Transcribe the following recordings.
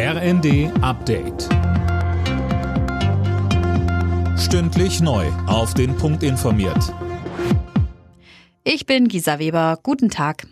RND Update. Stündlich neu. Auf den Punkt informiert. Ich bin Gisa Weber. Guten Tag.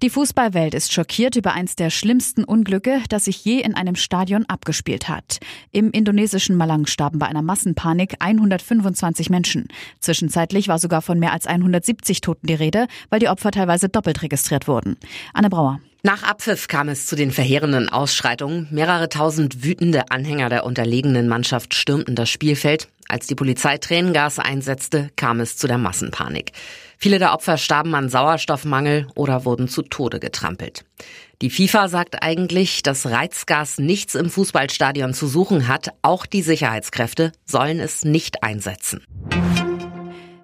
Die Fußballwelt ist schockiert über eins der schlimmsten Unglücke, das sich je in einem Stadion abgespielt hat. Im indonesischen Malang starben bei einer Massenpanik 125 Menschen. Zwischenzeitlich war sogar von mehr als 170 Toten die Rede, weil die Opfer teilweise doppelt registriert wurden. Anne Brauer. Nach Abpfiff kam es zu den verheerenden Ausschreitungen. Mehrere tausend wütende Anhänger der unterlegenen Mannschaft stürmten das Spielfeld. Als die Polizei Tränengas einsetzte, kam es zu der Massenpanik. Viele der Opfer starben an Sauerstoffmangel oder wurden zu Tode getrampelt. Die FIFA sagt eigentlich, dass Reizgas nichts im Fußballstadion zu suchen hat. Auch die Sicherheitskräfte sollen es nicht einsetzen.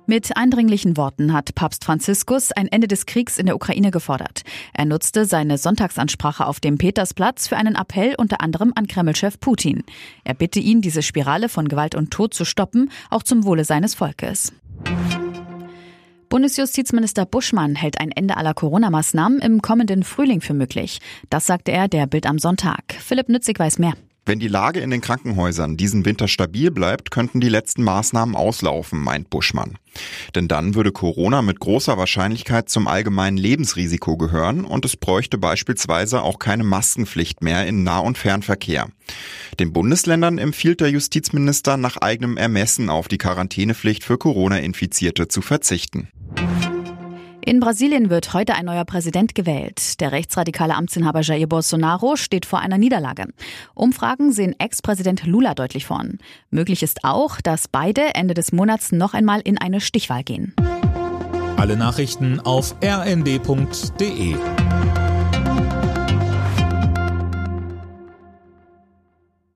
Mit eindringlichen Worten hat Papst Franziskus ein Ende des Kriegs in der Ukraine gefordert. Er nutzte seine Sonntagsansprache auf dem Petersplatz für einen Appell unter anderem an Kremlchef Putin. Er bitte ihn, diese Spirale von Gewalt und Tod zu stoppen, auch zum Wohle seines Volkes. Bundesjustizminister Buschmann hält ein Ende aller Corona-Maßnahmen im kommenden Frühling für möglich. Das sagte er der Bild am Sonntag. Philipp Nützig weiß mehr. Wenn die Lage in den Krankenhäusern diesen Winter stabil bleibt, könnten die letzten Maßnahmen auslaufen, meint Buschmann. Denn dann würde Corona mit großer Wahrscheinlichkeit zum allgemeinen Lebensrisiko gehören und es bräuchte beispielsweise auch keine Maskenpflicht mehr in Nah- und Fernverkehr. Den Bundesländern empfiehlt der Justizminister nach eigenem Ermessen auf die Quarantänepflicht für Corona-Infizierte zu verzichten. In Brasilien wird heute ein neuer Präsident gewählt. Der rechtsradikale Amtsinhaber Jair Bolsonaro steht vor einer Niederlage. Umfragen sehen Ex-Präsident Lula deutlich vorn. Möglich ist auch, dass beide Ende des Monats noch einmal in eine Stichwahl gehen. Alle Nachrichten auf rnd.de